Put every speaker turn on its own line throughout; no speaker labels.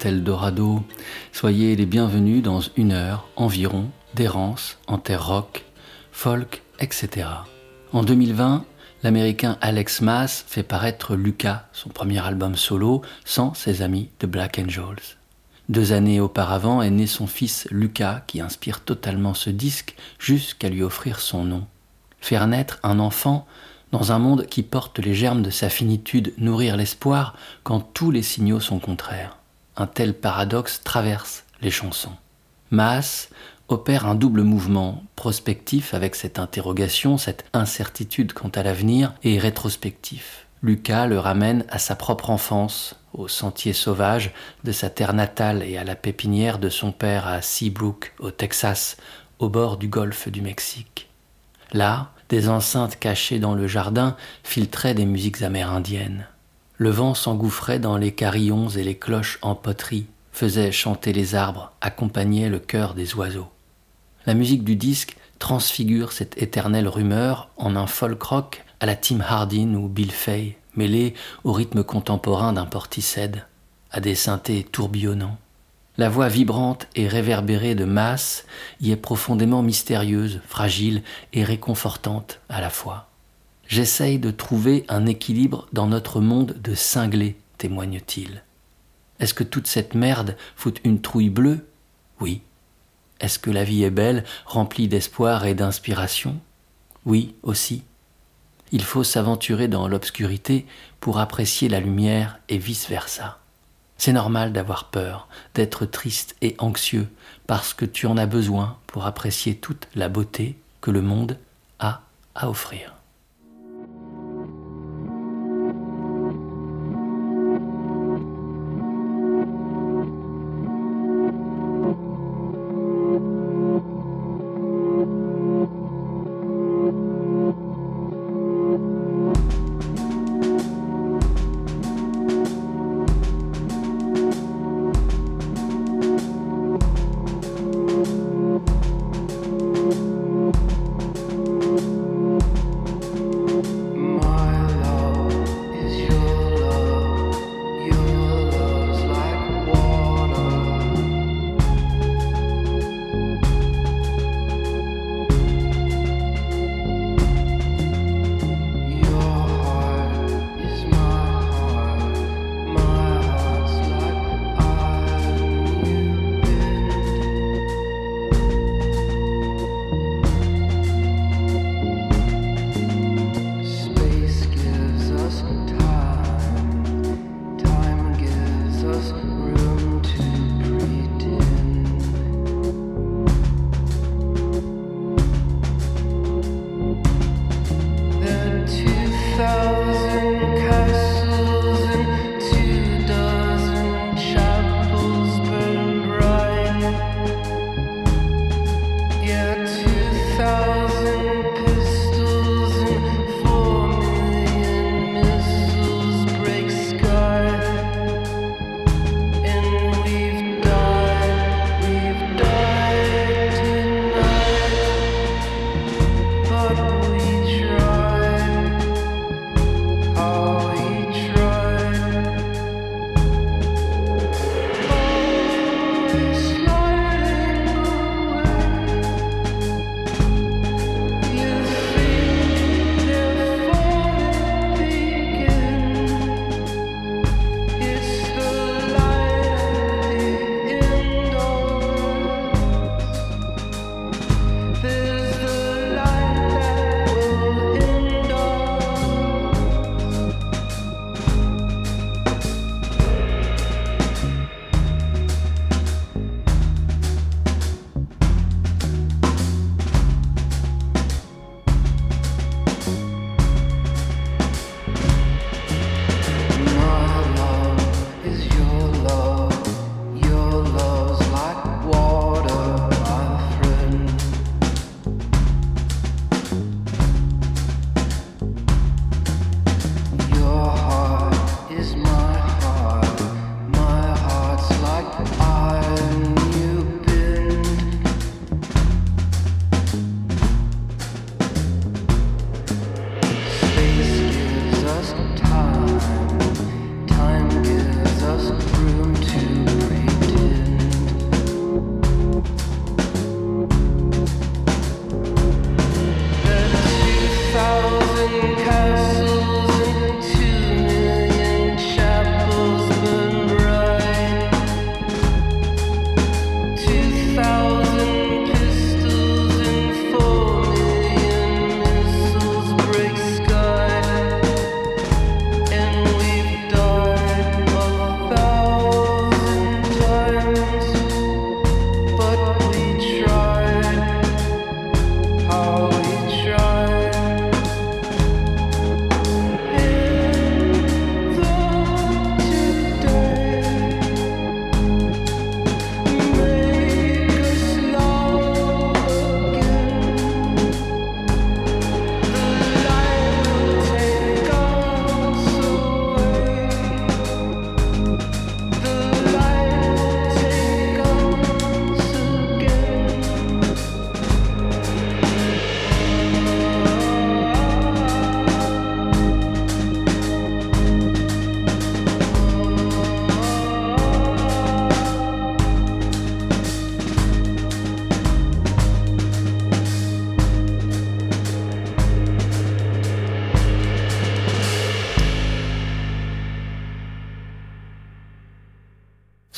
Eldorado. Soyez les bienvenus dans une heure environ d'errance en terre rock, folk, etc. En 2020, l'américain Alex Maas fait paraître Lucas, son premier album solo, sans ses amis de Black Angels. Deux années auparavant est né son fils Lucas qui inspire totalement ce disque jusqu'à lui offrir son nom. Faire naître un enfant dans un monde qui porte les germes de sa finitude, nourrir l'espoir quand tous les signaux sont contraires. Un tel paradoxe traverse les chansons. Maas opère un double mouvement, prospectif avec cette interrogation, cette incertitude quant à l'avenir, et rétrospectif. Lucas le ramène à sa propre enfance, au sentier sauvage de sa terre natale et à la pépinière de son père à Seabrook, au Texas, au bord du golfe du Mexique. Là, des enceintes cachées dans le jardin filtraient des musiques amérindiennes. Le vent s'engouffrait dans les carillons et les cloches en poterie, faisait chanter les arbres, accompagnait le cœur des oiseaux. La musique du disque transfigure cette éternelle rumeur en un folk rock à la Tim Hardin ou Bill Fay, mêlé au rythme contemporain d'un porticède, à des synthés tourbillonnants. La voix vibrante et réverbérée de masse y est profondément mystérieuse, fragile et réconfortante à la fois. J'essaye de trouver un équilibre dans notre monde de cinglés, témoigne-t-il. Est-ce que toute cette merde fout une trouille bleue? Oui. Est-ce que la vie est belle, remplie d'espoir et d'inspiration? Oui aussi. Il faut s'aventurer dans l'obscurité pour apprécier la lumière et vice-versa. C'est normal d'avoir peur, d'être triste et anxieux, parce que tu en as besoin pour apprécier toute la beauté que le monde a à offrir.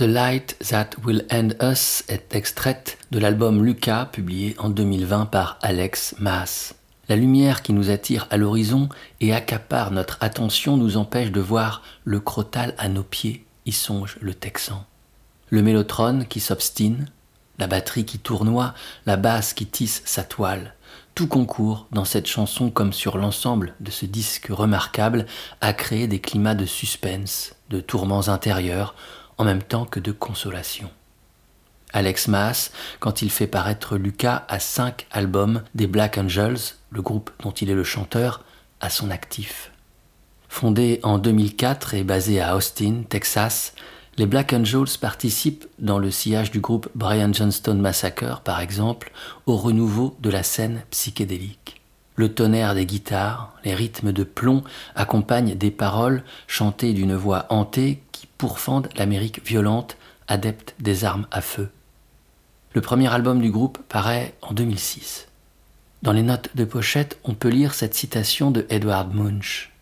The Light That Will End Us est extraite de l'album Lucas publié en 2020 par Alex Maas. La lumière qui nous attire à l'horizon et accapare notre attention nous empêche de voir le crotal à nos pieds, y songe le Texan. Le mélotrone qui s'obstine, la batterie qui tournoie, la basse qui tisse sa toile, tout concourt dans cette chanson comme sur l'ensemble de ce disque remarquable à créer des climats de suspense, de tourments intérieurs, en même temps que de consolation. Alex Maas, quand il fait paraître Lucas à cinq albums des Black Angels, le groupe dont il est le chanteur, à son actif. Fondé en 2004 et basé à Austin, Texas, les Black Angels participent, dans le sillage du groupe Brian Johnston Massacre par exemple, au renouveau de la scène psychédélique. Le tonnerre des guitares, les rythmes de plomb accompagnent des paroles chantées d'une voix hantée pourfendent l'Amérique violente, adepte des armes à feu. Le premier album du groupe paraît en 2006. Dans les notes de pochette, on peut lire cette citation de Edward Munch.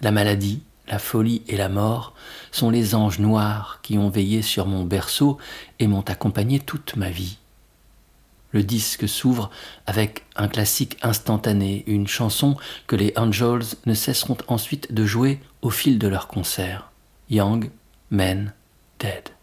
La maladie, la folie et la mort sont les anges noirs qui ont veillé sur mon berceau et m'ont accompagné toute ma vie. Le disque s'ouvre avec un classique instantané, une chanson que les Angels ne cesseront ensuite de jouer au fil de leurs concerts. Young men dead.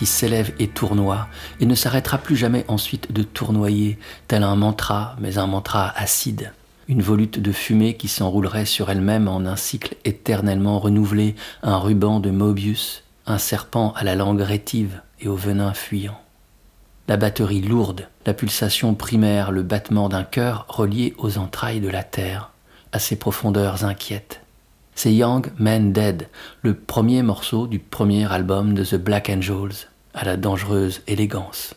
Qui s'élève et tournoie et ne s'arrêtera plus jamais ensuite de tournoyer, tel un mantra, mais un mantra acide. Une volute de fumée qui s'enroulerait sur elle-même en un cycle éternellement renouvelé, un ruban de Mobius, un serpent à la langue rétive et au venin fuyant. La batterie lourde, la pulsation primaire, le battement d'un cœur relié aux entrailles de la terre, à ses profondeurs inquiètes. C'est Young Man Dead, le premier morceau du premier album de The Black Angels, à la dangereuse élégance.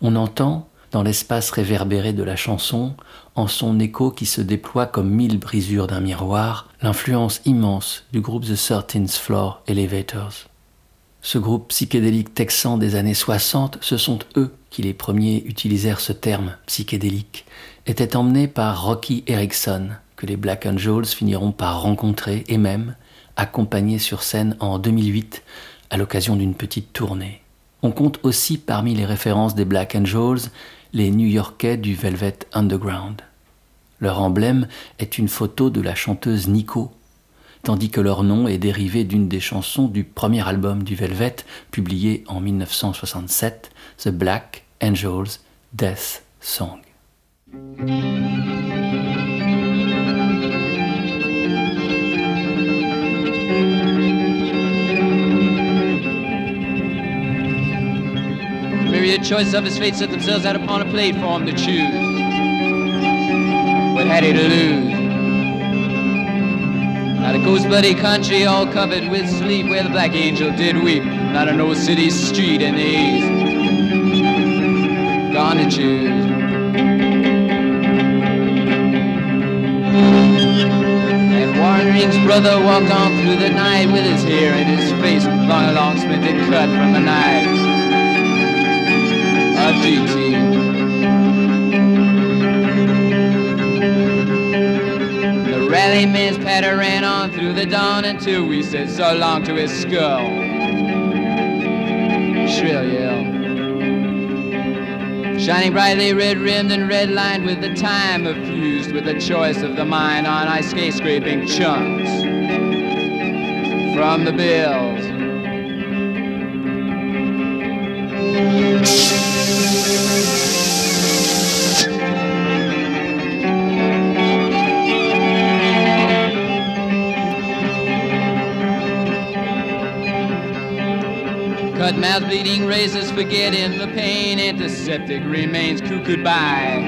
On entend, dans l'espace réverbéré de la chanson, en son écho qui se déploie comme mille brisures d'un miroir, l'influence immense du groupe The Thirteenth Floor Elevators. Ce groupe psychédélique texan des années 60, ce sont eux qui les premiers utilisèrent ce terme psychédélique, étaient emmenés par Rocky Erickson, que les Black Angels finiront par rencontrer et même accompagner sur scène en 2008 à l'occasion d'une petite tournée. On compte aussi parmi les références des Black Angels les New-Yorkais du Velvet Underground. Leur emblème est une photo de la chanteuse Nico, tandis que leur nom est dérivé d'une des chansons du premier album du Velvet, publié en 1967, The Black Angels Death Song. Myriad choices of his fate set themselves out upon a plate for him to choose. What had he to lose? Not a ghost bloody country all covered with sleep where the black angel did weep. Not an old city street in the east. Gone to choose. And Warren brother walked on through the night with his hair in his face, long, long splinted cut from a knife. The rally man's ran on through the dawn until we said so long to his skull. Shrill yell. Shining brightly red rimmed and red lined with the time fused with the choice of the mind on ice skate scraping chunks from the bills. Mouth bleeding razors forgetting the pain antiseptic remains cuckooed by.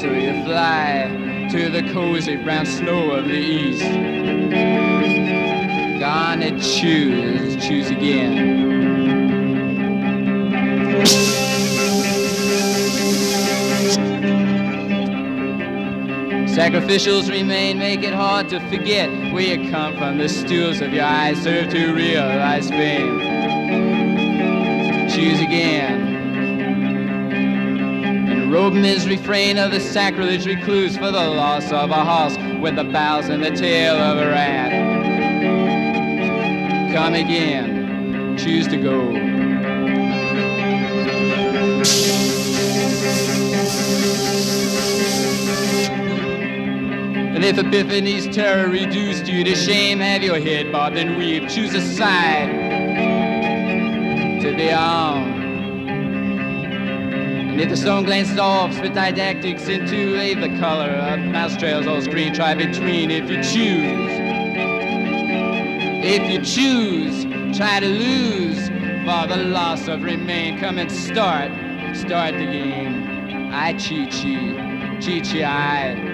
So you fly to the cozy brown snow of the east. Gonna choose choose again Sacrificials remain, make it hard to forget where you come from. The stools of your eyes serve to realize fame. Choose again. And robe his refrain of the sacrilege recluse for the loss of a horse with the bows and the tail of a rat. Come again. Choose to go. And if Epiphany's terror reduced you to shame, have your head bobbed and weave. Choose a side to be on. And if the stone glances off, spit didactics into a the color of mouse trails on screen, try between if you choose. If you choose, try to lose for the loss of remain. Come and start, start the game. I cheat, cheat, cheat, cheat,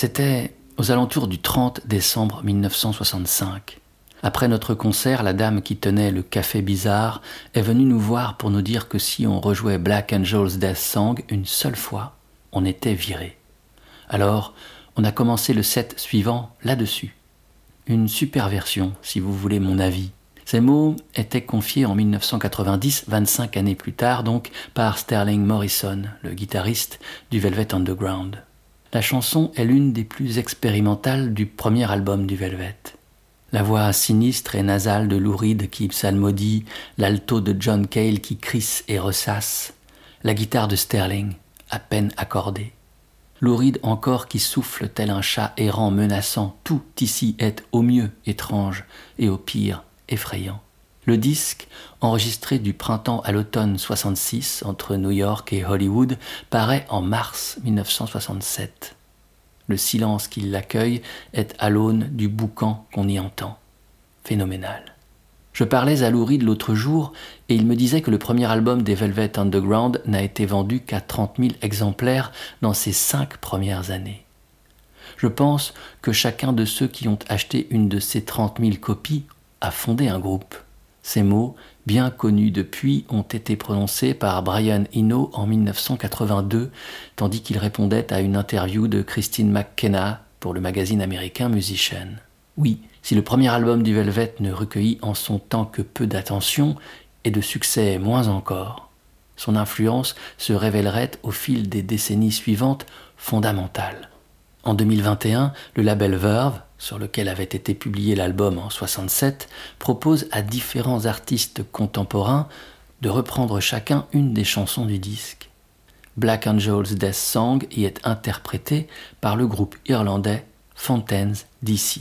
C'était aux alentours du 30 décembre 1965. Après notre concert, la dame qui tenait le café bizarre est venue nous voir pour nous dire que si on rejouait Black Angel's Death Song une seule fois, on était viré. Alors, on a commencé le set suivant là-dessus. Une super version, si vous voulez mon avis. Ces mots étaient confiés en 1990, 25 années plus tard donc, par Sterling Morrison, le guitariste du Velvet Underground. La chanson est l'une des plus expérimentales du premier album du Velvet. La voix sinistre et nasale de Lou Reed qui psalmodie, l'alto de John Cale qui crisse et ressasse, la guitare de Sterling, à peine accordée. Lou Reed encore qui souffle tel un chat errant menaçant, tout ici est au mieux étrange et au pire effrayant. Le disque, enregistré du printemps à l'automne 66 entre New York et Hollywood, paraît en mars 1967. Le silence qui l'accueille est à l'aune du boucan qu'on y entend. Phénoménal. Je parlais à Lou Reed l'autre jour et il me disait que le premier album des Velvet Underground n'a été vendu qu'à 30 000 exemplaires dans ses cinq premières années. Je pense que chacun de ceux qui ont acheté une de ces 30 000 copies a fondé un groupe. Ces mots, bien connus depuis, ont été prononcés par Brian Eno en 1982, tandis qu'il répondait à une interview de Christine McKenna pour le magazine américain Musician. Oui, si le premier album du Velvet ne recueillit en son temps que peu d'attention et de succès moins encore, son influence se révélerait au fil des décennies suivantes fondamentale. En 2021, le label Verve, sur lequel avait été publié l'album en 67, propose à différents artistes contemporains de reprendre chacun une des chansons du disque. Black Angel's Death Song y est interprété par le groupe irlandais Fontaines DC.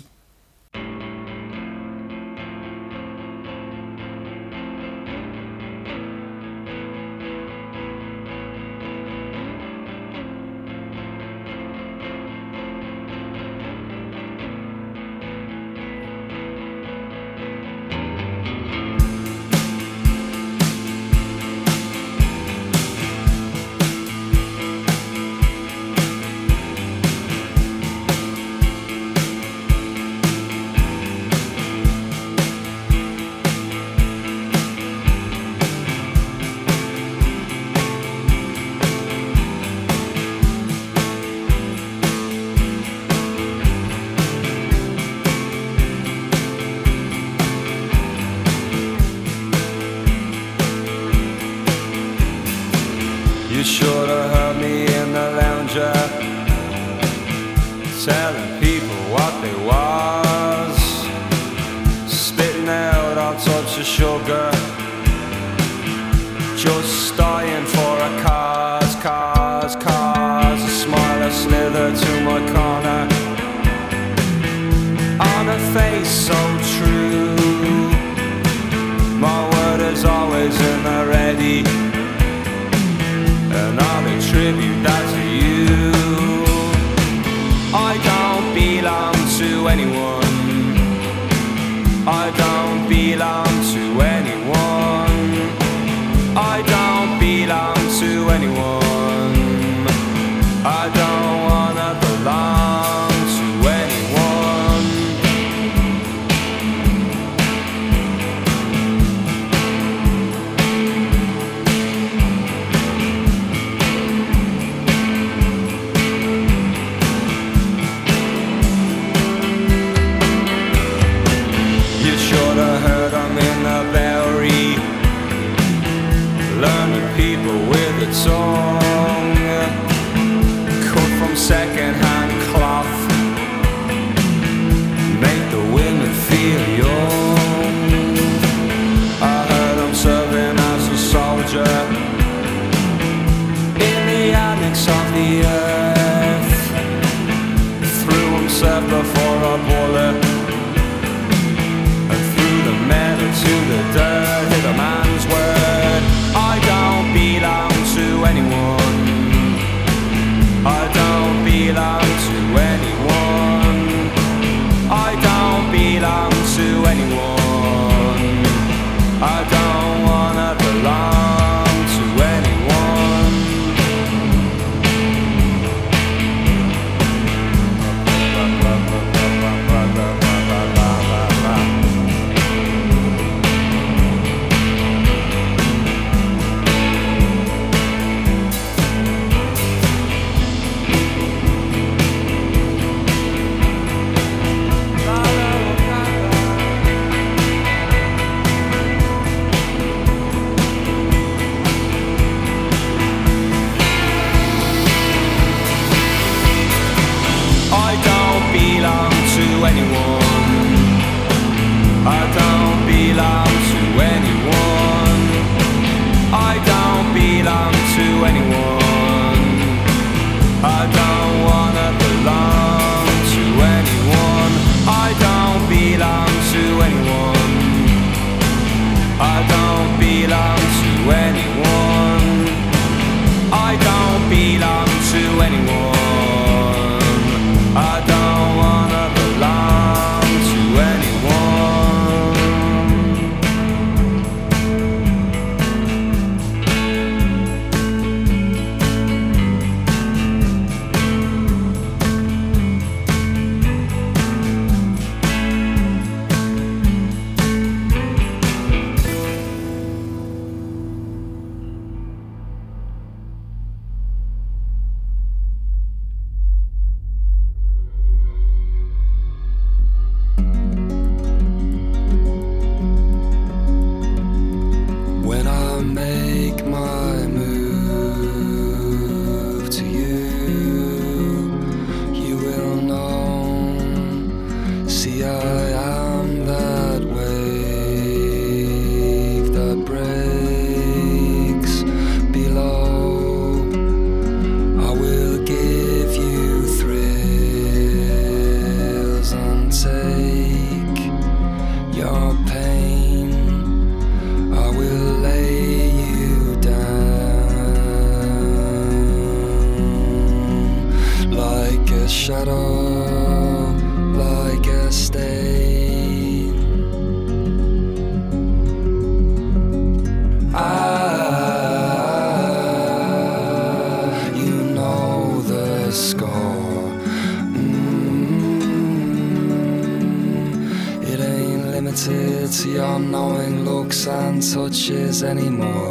Anymore.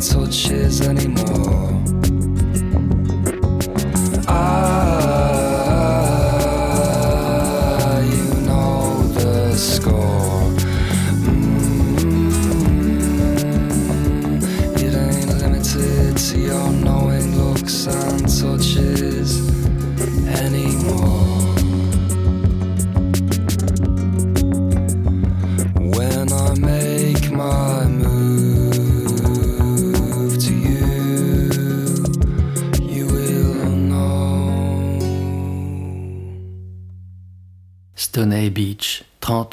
Looks and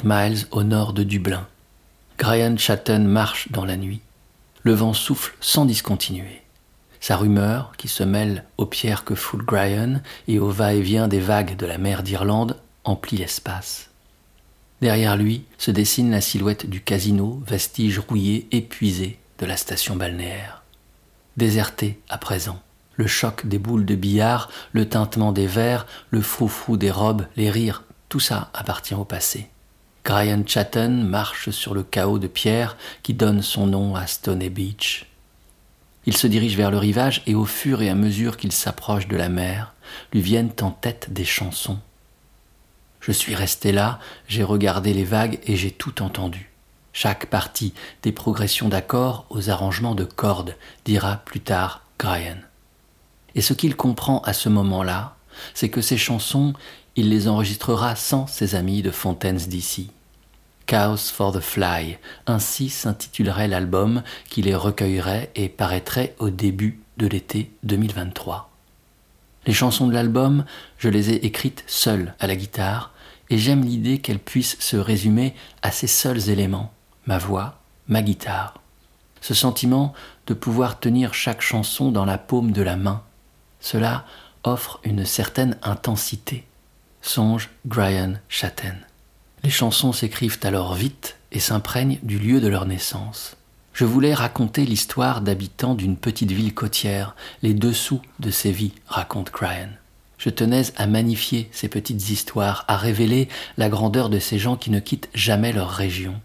miles au nord de Dublin. Brian Chatton marche dans la nuit. Le vent souffle sans discontinuer. Sa rumeur, qui se mêle aux pierres que foule Brian et au va-et-vient des vagues de la mer d'Irlande, emplit l'espace. Derrière lui se dessine la silhouette du casino, vestige rouillé, épuisé de la station balnéaire. Déserté à présent. Le choc des boules de billard, le tintement des verres, le froufrou des robes, les rires, tout ça appartient au passé. Brian Chatton marche sur le chaos de pierre qui donne son nom à Stoney Beach. Il se dirige vers le rivage et au fur et à mesure qu'il s'approche de la mer, lui viennent en tête des chansons. Je suis resté là, j'ai regardé les vagues et j'ai tout entendu. Chaque partie, des progressions d'accords aux arrangements de cordes, dira plus tard Brian. Et ce qu'il comprend à ce moment-là, c'est que ces chansons, il les enregistrera sans ses amis de Fontaines d'ici. Chaos for the Fly, ainsi s'intitulerait l'album qui les recueillerait et paraîtrait au début de l'été 2023. Les chansons de l'album, je les ai écrites seul à la guitare, et j'aime l'idée qu'elles puissent se résumer à ces seuls éléments, ma voix, ma guitare. Ce sentiment de pouvoir tenir chaque chanson dans la paume de la main, cela offre une certaine intensité. Songe Brian Chatten. Les chansons s'écrivent alors vite et s'imprègnent du lieu de leur naissance. Je voulais raconter l'histoire d'habitants d'une petite ville côtière, les dessous de ces vies, raconte Brian. Je tenais à magnifier ces petites histoires, à révéler la grandeur de ces gens qui ne quittent jamais leur région.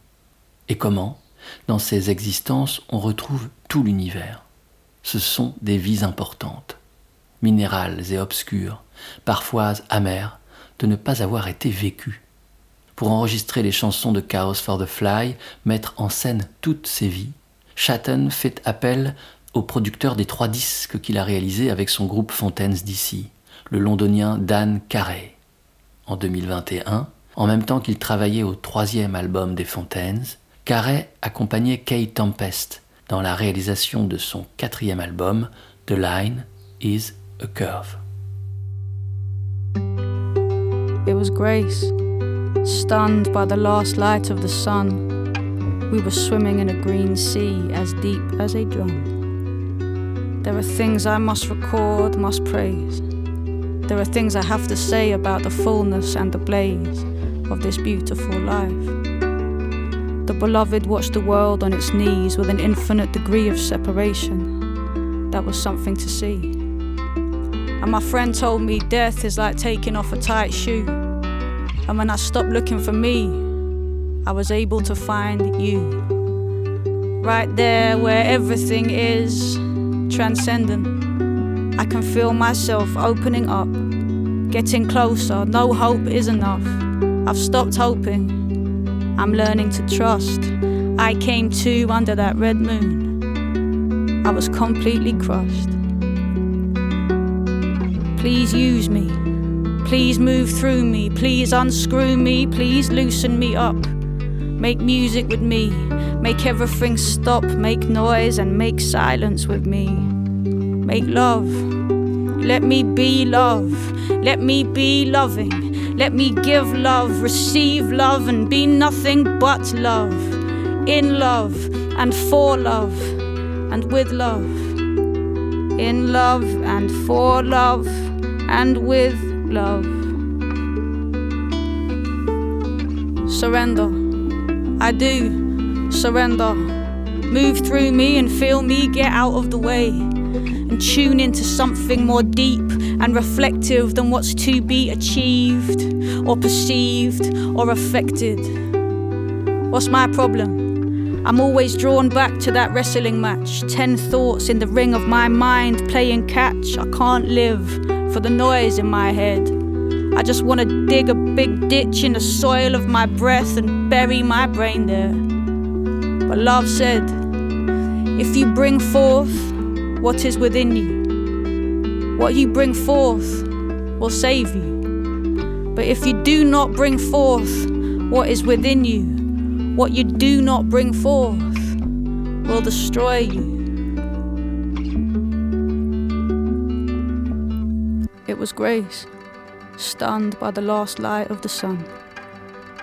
Et comment? Dans ces existences, on retrouve tout l'univers. Ce sont des vies importantes, minérales et obscures, parfois amères, de ne pas avoir été vécues. Pour enregistrer les chansons de Chaos for the Fly, mettre en scène toutes ces vies, Chatton fait appel au producteur des trois disques qu'il a réalisés avec son groupe Fontaines d'ici, le londonien Dan Carey. En 2021, en même temps qu'il travaillait au troisième album des Fontaines, Carey accompagnait Kay Tempest dans la réalisation de son quatrième album, The Line is a Curve.
Stunned by the last light of the sun. We were swimming in a green sea as deep as a drum. There are things I must record, must praise. There are things I have to say about the fullness and the blaze of this beautiful life. The beloved watched the world on its knees with an infinite degree of separation. That was something to see. And my friend told me death is like taking off a tight shoe. And when I stopped looking for me, I was able to find you. Right there where everything is transcendent. I can feel myself opening up, Getting closer, no hope is enough. I've stopped hoping, I'm learning to trust. I came to under that red moon. I was completely crushed. Please use me. Please move through me. Please unscrew me. Please loosen me up. Make music with me. Make everything stop. Make noise and make silence with me. Make love. Let me be love. Let me be loving. Let me give love, receive love, and be nothing but love. In love and for love and with love. In love and for love and with love. Surrender. I do surrender. Move through me and feel me get out of the way and tune into something more deep and reflective than what's to be achieved or perceived or affected. What's my problem? I'm always drawn back to that wrestling match. Ten thoughts in the ring of my mind playing catch. I can't live for the noise in my head. I just want to dig a big ditch in the soil of my breath and bury my brain there. But love said, if you bring forth what is within you, what you bring forth will save you. But if you do not bring forth what is within you, what you do not bring forth will destroy you. Was Grace, stunned by the last light of the sun,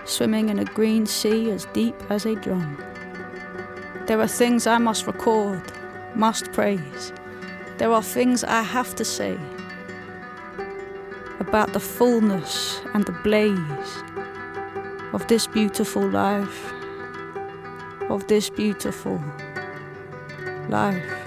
swimming in a green sea as deep as a drum. There are things I must record, must praise. There are things I have to say about the fullness and the blaze of this beautiful life, of this beautiful life.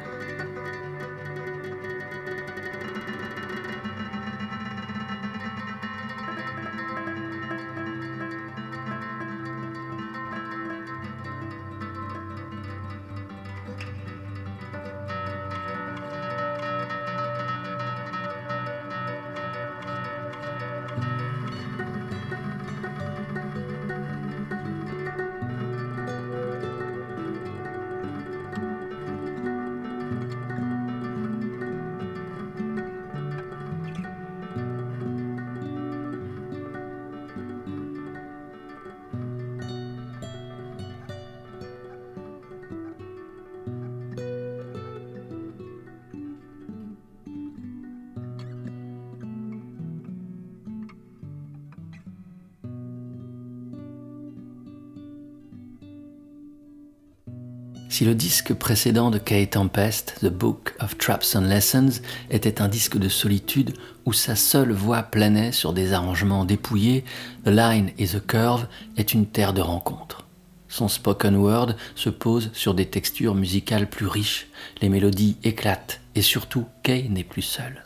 Si le disque précédent de Kay Tempest, The Book of Traps and Lessons, était un disque de solitude où sa seule voix planait sur des arrangements dépouillés, The Line is the Curve est une terre de rencontre. Son spoken word se pose sur des textures musicales plus riches, les mélodies éclatent et surtout Kay n'est plus seul.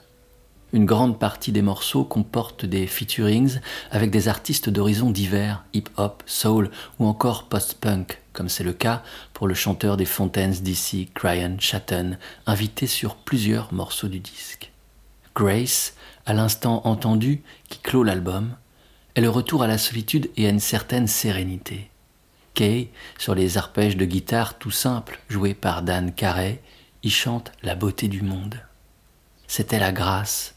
Une grande partie des morceaux comportent des featurings avec des artistes d'horizons divers, hip-hop, soul ou encore post-punk, comme c'est le cas pour le chanteur des Fontaines d'ici, Ryan Chatton, invité sur plusieurs morceaux du disque. Grace, à l'instant entendu, qui clôt l'album, est le retour à la solitude et à une certaine sérénité. Kay, sur les arpèges de guitare tout simples joués par Dan Carey, y chante la beauté du monde. C'était la grâce.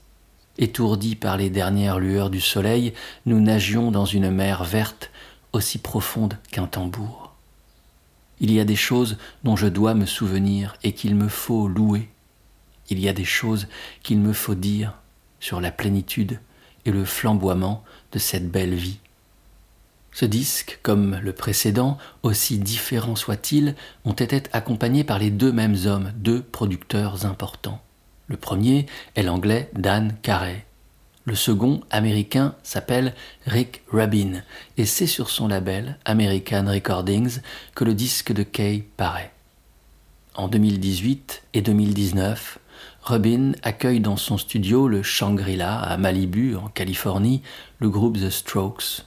Étourdis par les dernières lueurs du soleil, nous nagions dans une mer verte aussi profonde qu'un tambour. Il y a des choses dont je dois me souvenir et qu'il me faut louer. Il y a des choses qu'il me faut dire sur la plénitude et le flamboiement de cette belle vie. Ce disque, comme le précédent, aussi différent soit-il, ont été accompagnés par les deux mêmes hommes, deux producteurs importants. Le premier est l'anglais Dan Carey, le second, américain, s'appelle Rick Rubin et c'est sur son label American Recordings que le disque de Kay paraît. En 2018 et 2019, Rubin accueille dans son studio le Shangri-La à Malibu, en Californie, le groupe The Strokes.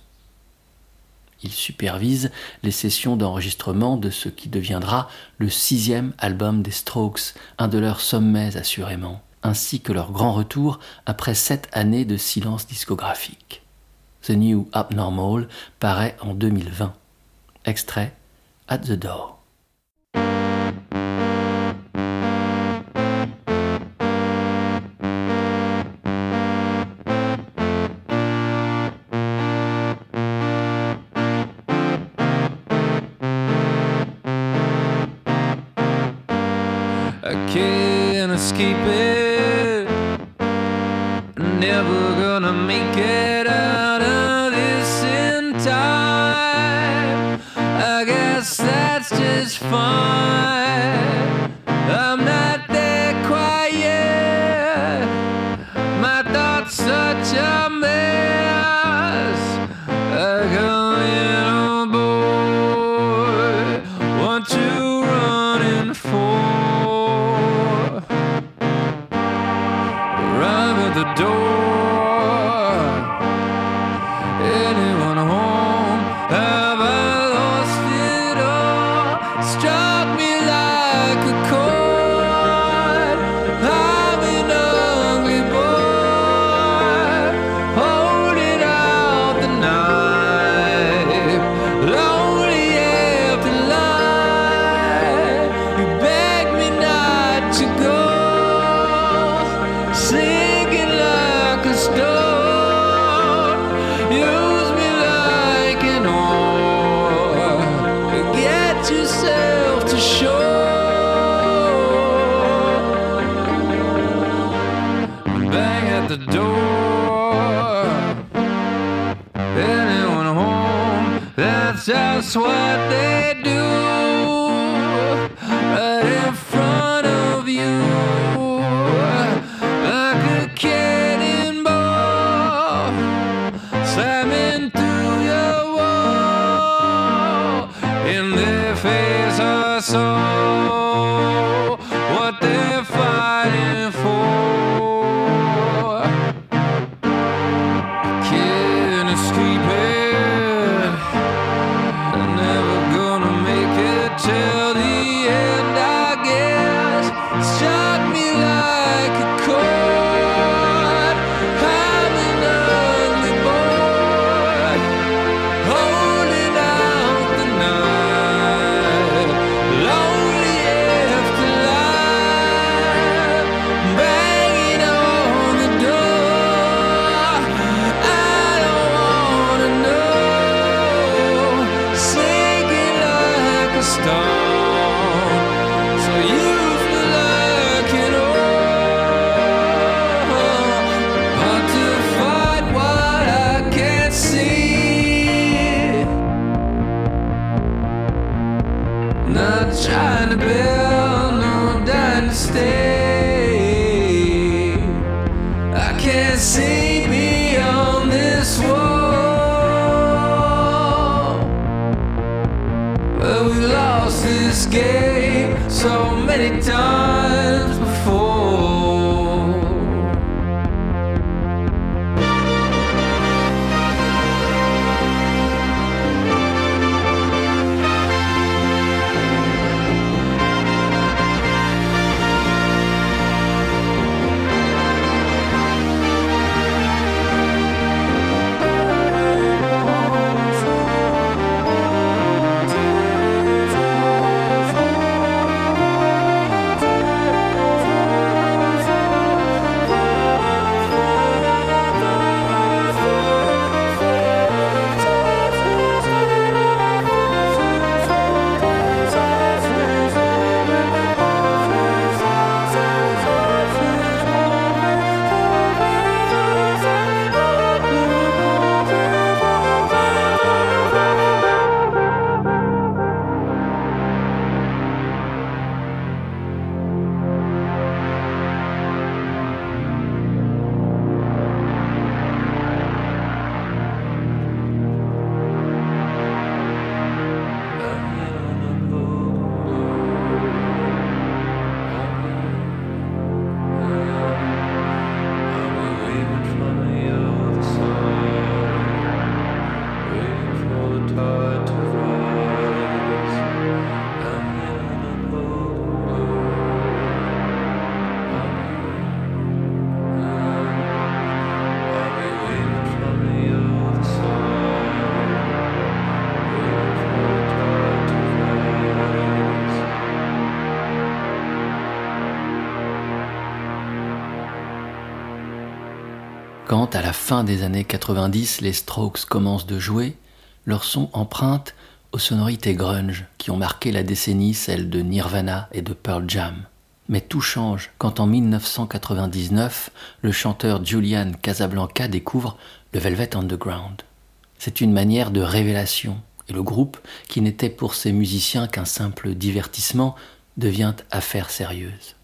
Il supervise les sessions d'enregistrement de ce qui deviendra le sixième album des Strokes, un de leurs sommets assurément.
ainsi que leur grand retour après sept années de silence discographique. The New Abnormal paraît en 2020. Extrait At the Door. swear.
Fin des années 90, les Strokes commencent de jouer, leur son emprunte aux sonorités grunge qui ont marqué la décennie, celle de Nirvana et de Pearl Jam. Mais tout change quand en 1999, le chanteur Julian Casablanca découvre le Velvet Underground. C'est une manière de révélation, et le groupe, qui n'était pour ses musiciens qu'un simple divertissement, devient affaire sérieuse.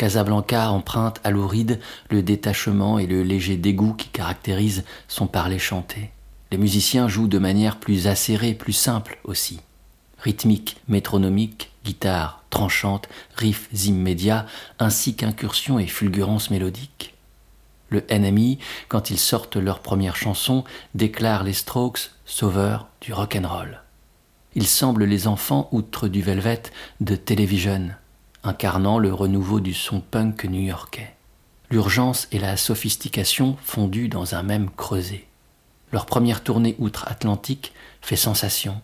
Casablanca emprunte à Louride le détachement et le léger dégoût qui caractérisent son parler chanté. Les musiciens jouent de manière plus acérée, plus simple aussi. Rythmique, métronomique, guitare tranchante, riffs immédiats, ainsi qu'incursions et fulgurances mélodiques. Le NMI, quand ils sortent leur première chanson, déclare les Strokes sauveurs du rock'n'roll. Ils semblent les enfants, outre du Velvet, de Television, incarnant le renouveau du son punk new-yorkais. L'urgence et la sophistication fondues dans un même creuset. Leur première tournée outre-Atlantique fait sensation.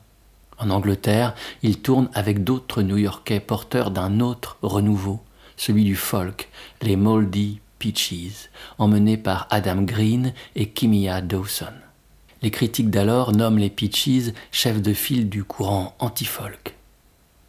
En Angleterre, ils tournent avec d'autres New-Yorkais porteurs d'un autre renouveau, celui du folk, les Moldy Peaches, emmenés par Adam Green et Kimia Dawson. Les critiques d'alors nomment les Peaches chefs de file du courant anti-folk.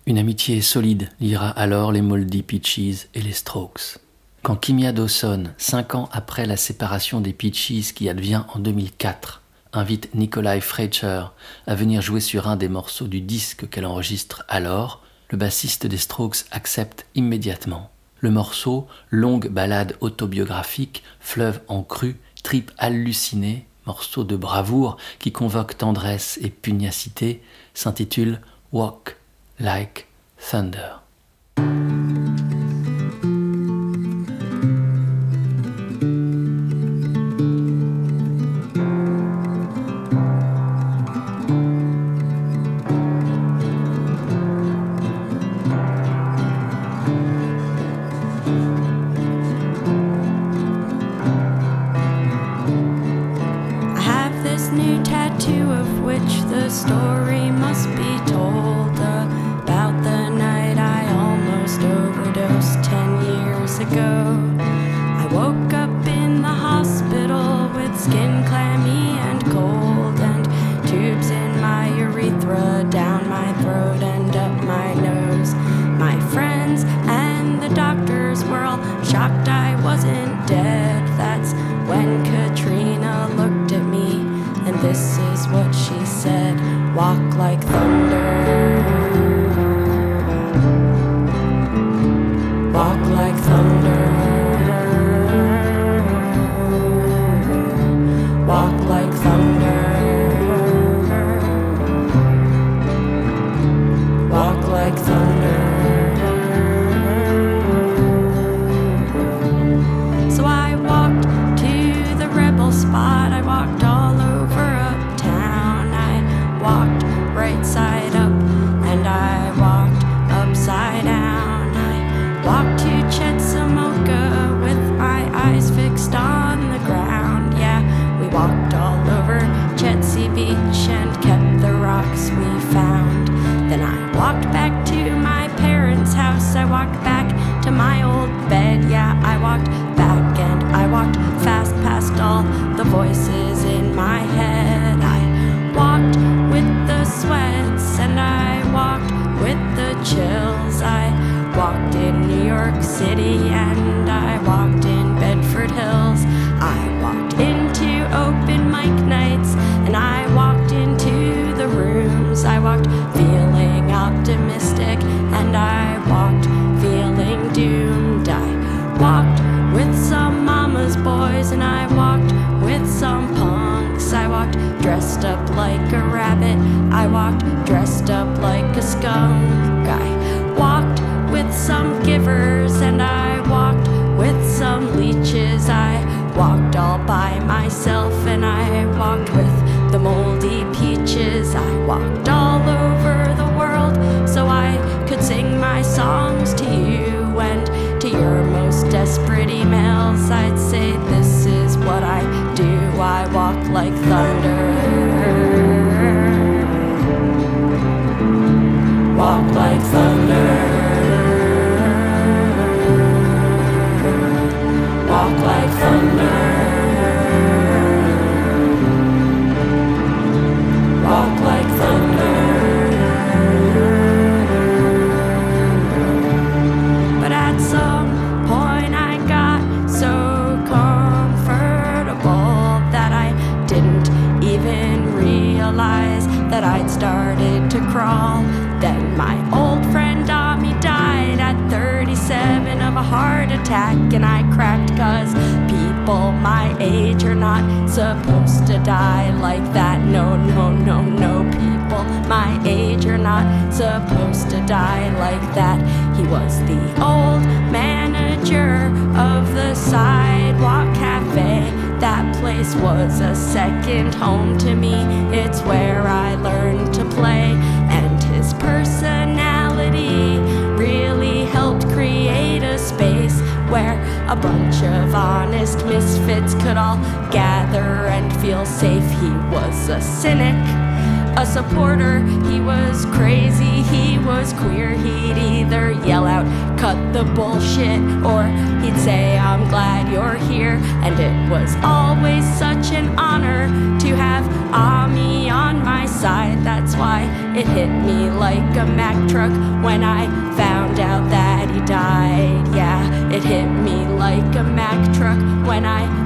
Une amitié solide liera alors les Moldy Peaches et les Strokes. Quand Kimia Dawson, cinq ans après la séparation des Peaches qui advient en 2004, invite Nikolai Freitscher à venir jouer sur un des morceaux du disque qu'elle enregistre alors, le bassiste des Strokes accepte immédiatement. Le morceau, longue ballade autobiographique, fleuve en crue, trip hallucinée, morceau de bravoure qui convoque tendresse et pugnacité, s'intitule Walk like thunder. I have this new tattoo of which the story must be told. walk like thunder. dressed up like a skunk. I walked with some givers and I walked with some leeches. I walked all by myself and I walked with the moldy peaches. I walked all over the world so I could sing my songs to you and to your most desperate emails. I'd say, This is what I do. I walk like thunder. like thunder. Walk like thunder. Attack, and I cracked cause people my age are not supposed to die like that. No, no, no, no, people my age are not supposed to die like that. He was the old manager of the sidewalk cafe. That place was a second home to me. It's where I learned to play, and his personality really helped create a space where a bunch of honest misfits could all gather and feel safe. He was a cynic a supporter. He was crazy, he was queer. He'd either yell out, cut the bullshit, or he'd say, I'm glad you're here. And it was always such an honor to have Ami on my side. That's why it hit me like a Mack truck when I found out when I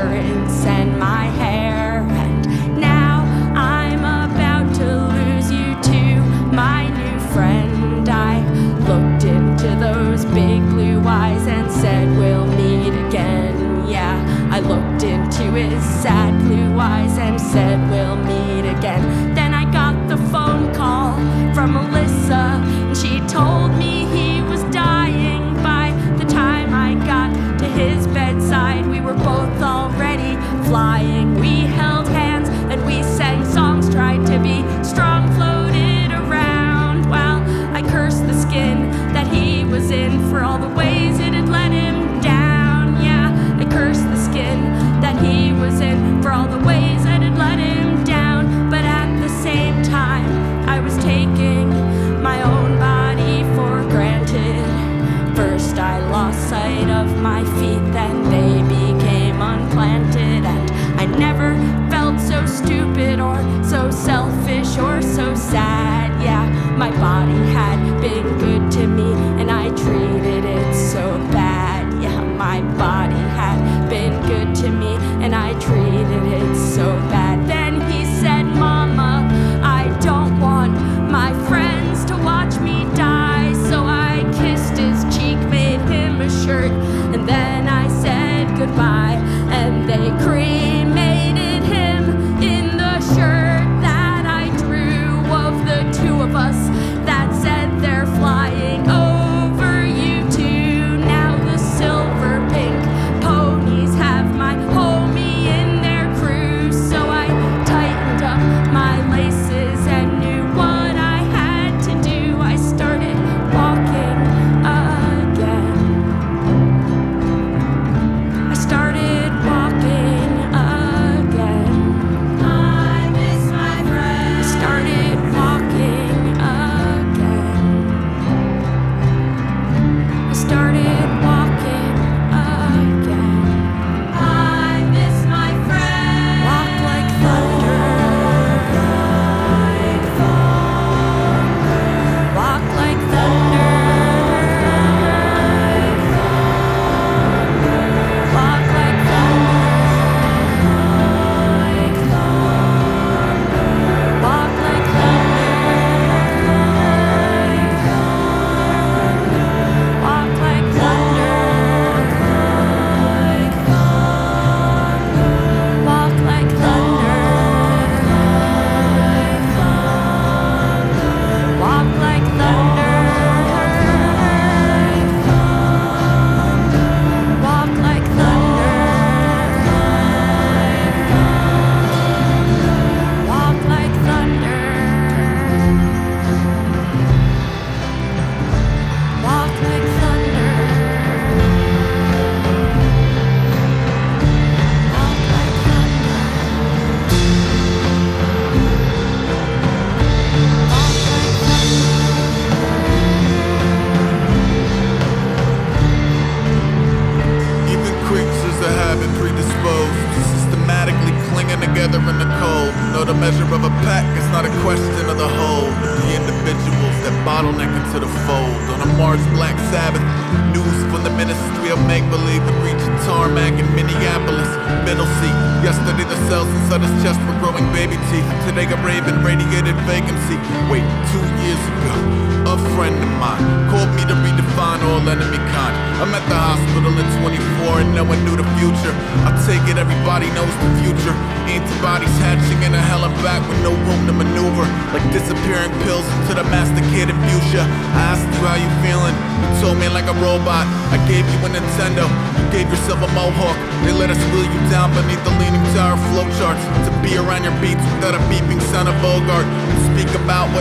and my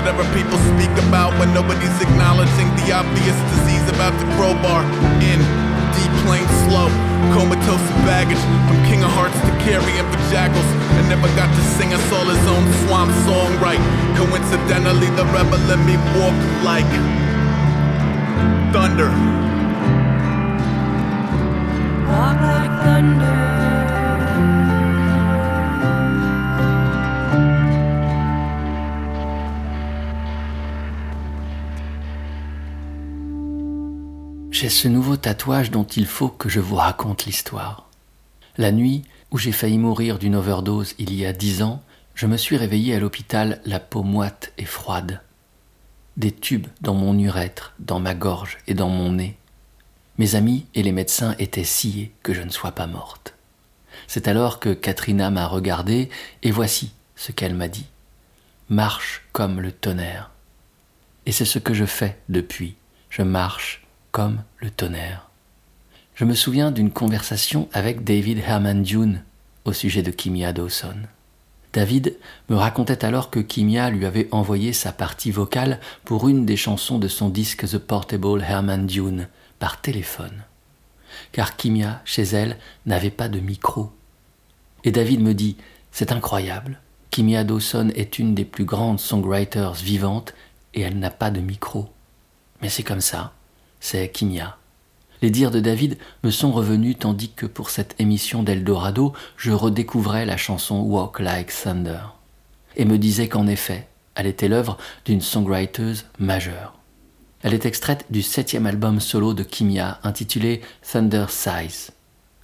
whatever people speak about when nobody's acknowledging the obvious disease about the crowbar. In deep plane slow, comatose baggage. From King of Hearts to carry carrying for jackals. And never got to sing us all his own swamp song right. Coincidentally, the rebel let me walk like thunder.
Walk like thunder.
J'ai ce nouveau tatouage dont il faut que je vous raconte l'histoire. La nuit où j'ai failli mourir d'une overdose il y a dix ans, je me suis réveillé à l'hôpital la peau moite et froide. Des tubes dans mon urètre, dans ma gorge et dans mon nez. Mes amis et les médecins étaient sciés que je ne sois pas morte. C'est alors que Katrina m'a regardé et voici ce qu'elle m'a dit. Marche comme le tonnerre. Et c'est ce que je fais depuis. Je marche comme le tonnerre. Je me souviens d'une conversation avec David Herman Dune au sujet de Kimia Dawson. David me racontait alors que Kimia lui avait envoyé sa partie vocale pour une des chansons de son disque The Portable Herman Dune par téléphone. Car Kimia, chez elle, n'avait pas de micro. Et David me dit C'est incroyable. Kimia Dawson est une des plus grandes songwriters vivantes et elle n'a pas de micro. Mais c'est comme ça c'est Kimia. Les dires de David me sont revenus tandis que pour cette émission d'Eldorado, je redécouvrais la chanson Walk Like Thunder. Et me disait qu'en effet, elle était l'œuvre d'une songwriteuse majeure. Elle est extraite du septième album solo de Kimia intitulé Thunder Size.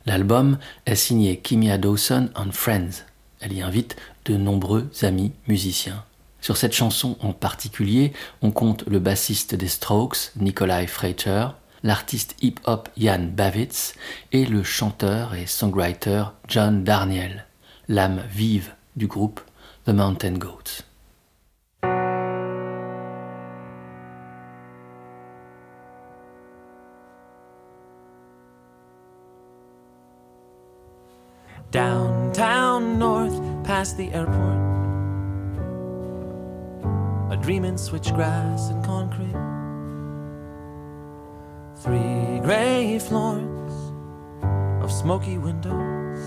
L'album est signé Kimia Dawson and Friends. Elle y invite de nombreux amis musiciens. Sur cette chanson en particulier, on compte le bassiste des Strokes, Nikolai Freiter, l'artiste hip-hop Jan Bavitz et le chanteur et songwriter John Darnielle, l'âme vive du groupe The Mountain Goats.
Downtown north, past the airport. A dreaming switchgrass and concrete. Three gray floors of smoky windows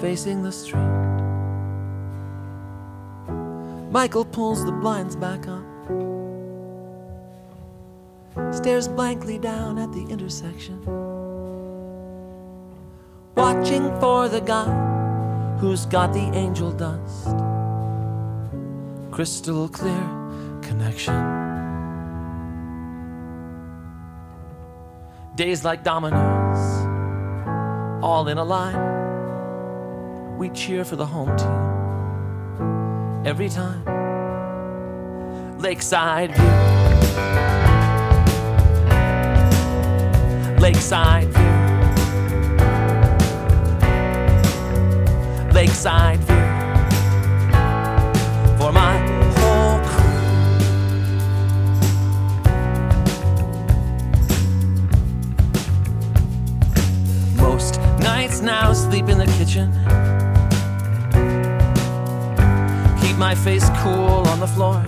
facing the street. Michael pulls the blinds back up, stares blankly down at the intersection, watching for the guy who's got the angel dust crystal clear connection. Days like dominoes, all in a line. We cheer for the home team every time. Lakeside view. Lakeside view. Lakeside view. Nights now sleep in the kitchen. Keep my face cool on the floor.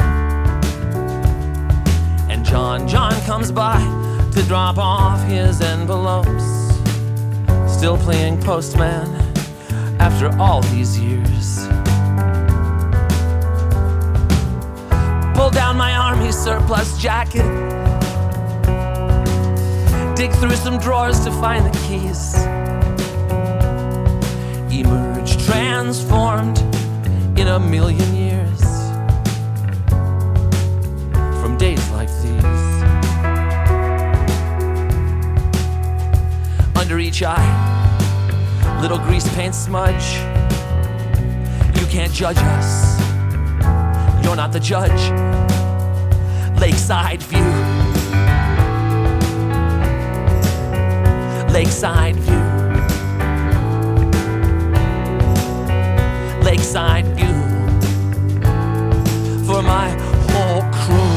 And John John comes by to drop off his envelopes. Still playing postman after all these years. Pull down my army surplus jacket. Dig through some drawers to find the keys. Transformed in a million years from days like these. Under each eye, little grease paint smudge. You can't judge us, you're not the judge. Lakeside view. Lakeside view. View for my whole crew.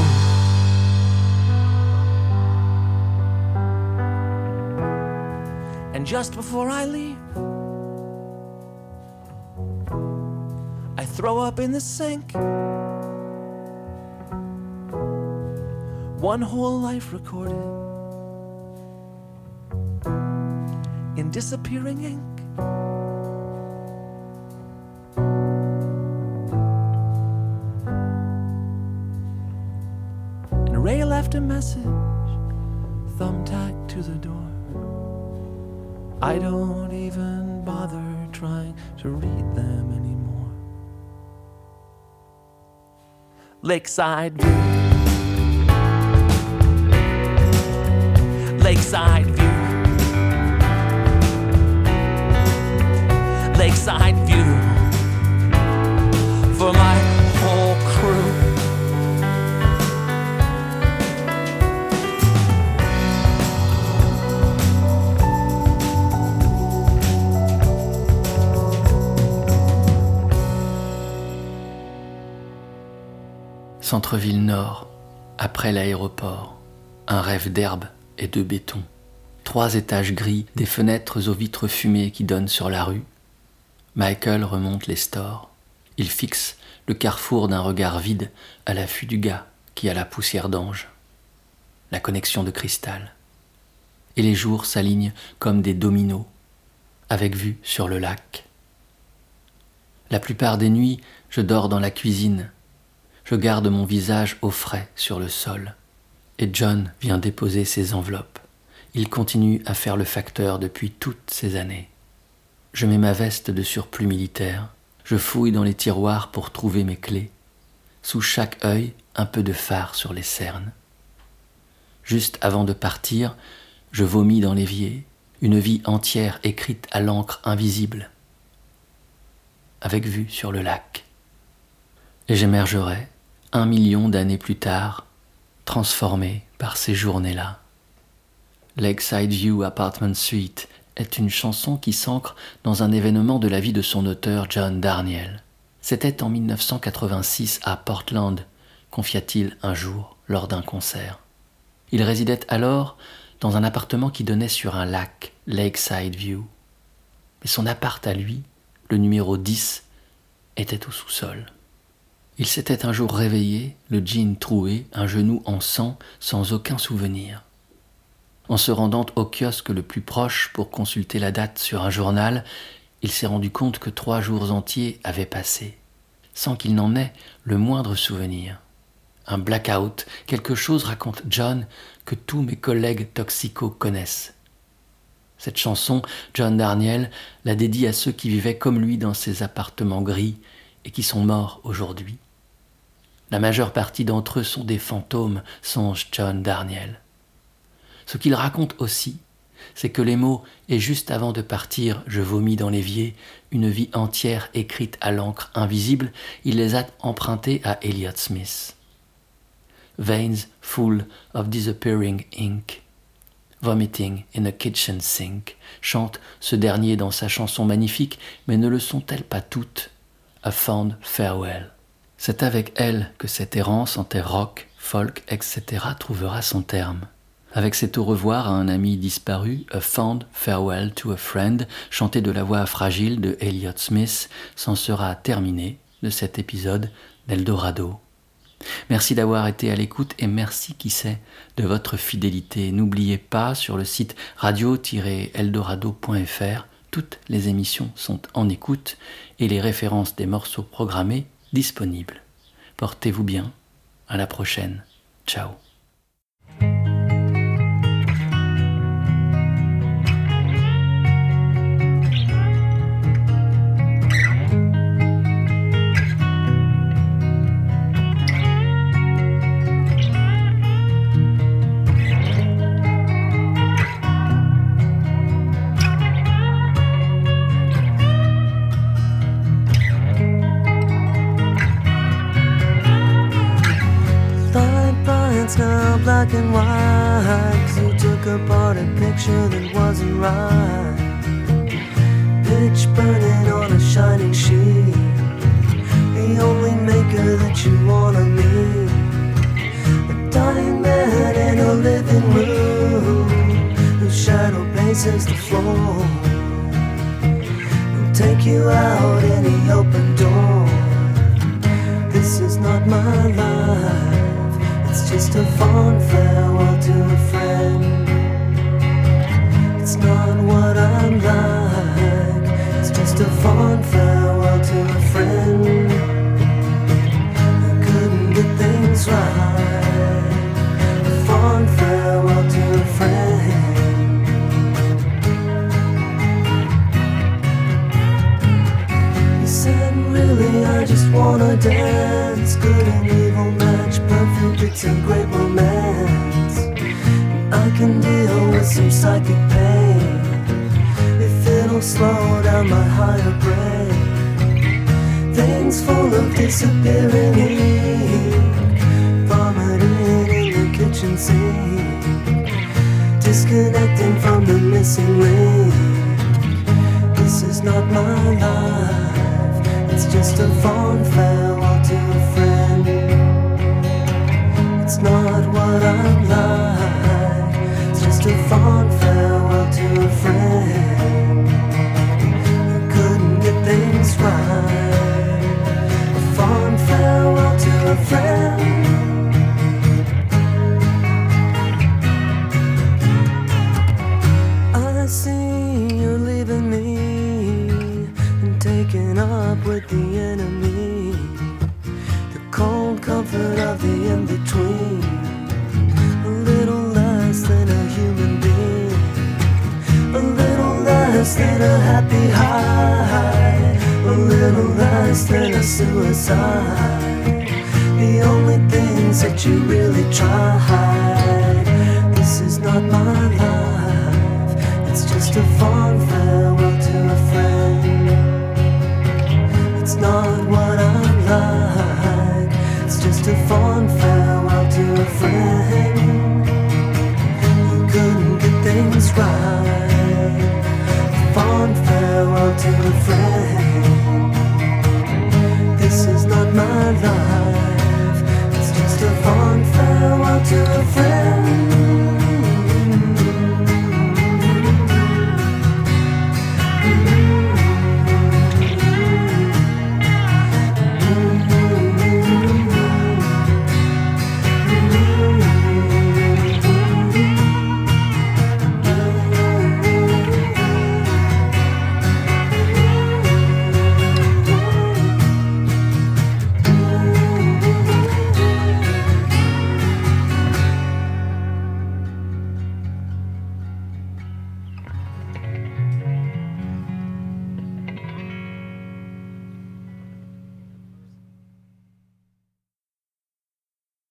And just before I leave, I throw up in the sink. One whole life recorded in disappearing ink. Message, thumbtacked to the door. I don't even bother trying to read them anymore. Lakeside View. Lakeside View.
Centre-ville nord, après l'aéroport, un rêve d'herbe et de béton. Trois étages gris, des fenêtres aux vitres fumées qui donnent sur la rue. Michael remonte les stores. Il fixe le carrefour d'un regard vide à l'affût du gars qui a la poussière d'ange. La connexion de cristal. Et les jours s'alignent comme des dominos, avec vue sur le lac. La plupart des nuits, je dors dans la cuisine. Je garde mon visage au frais sur le sol. Et John vient déposer ses enveloppes. Il continue à faire le facteur depuis toutes ces années. Je mets ma veste de surplus militaire. Je fouille dans les tiroirs pour trouver mes clés. Sous chaque œil, un peu de phare sur les cernes. Juste avant de partir, je vomis dans l'évier, une vie entière écrite à l'encre invisible, avec vue sur le lac. Et j'émergerai, un million d'années plus tard, transformé par ces journées-là. Lakeside View Apartment Suite est une chanson qui s'ancre dans un événement de la vie de son auteur John Darnielle. C'était en 1986 à Portland, confia-t-il un jour lors d'un concert. Il résidait alors dans un appartement qui donnait sur un lac, Lakeside View. Mais son appart à lui, le numéro 10, était au sous-sol. Il s'était un jour réveillé, le jean troué, un genou en sang, sans aucun souvenir. En se rendant au kiosque le plus proche pour consulter la date sur un journal, il s'est rendu compte que trois jours entiers avaient passé, sans qu'il n'en ait le moindre souvenir. Un blackout, quelque chose, raconte John, que tous mes collègues toxicos connaissent. Cette chanson, John Darnielle la dédie à ceux qui vivaient comme lui dans ces appartements gris et qui sont morts aujourd'hui. La majeure partie d'entre eux sont des fantômes, songe John Darnielle. Ce qu'il raconte aussi, c'est que les mots et juste avant de partir, je vomis dans l'évier, une vie entière écrite à l'encre invisible, il les a empruntés à Elliott Smith. Veins full of disappearing ink. Vomiting in a kitchen sink, chante ce dernier dans sa chanson magnifique, mais ne le sont-elles pas toutes? A fond farewell. C'est avec elle que cette errance en terre rock, folk, etc. trouvera son terme. Avec cet au revoir à un ami disparu, A Fond Farewell to a Friend, chanté de la voix fragile de Elliott Smith, s'en sera terminé de cet épisode d'Eldorado. Merci d'avoir été à l'écoute et merci qui sait de votre fidélité. N'oubliez pas sur le site radio-eldorado.fr, toutes les émissions sont en écoute et les références des morceaux programmés disponibles. Portez-vous bien, à la prochaine. Ciao.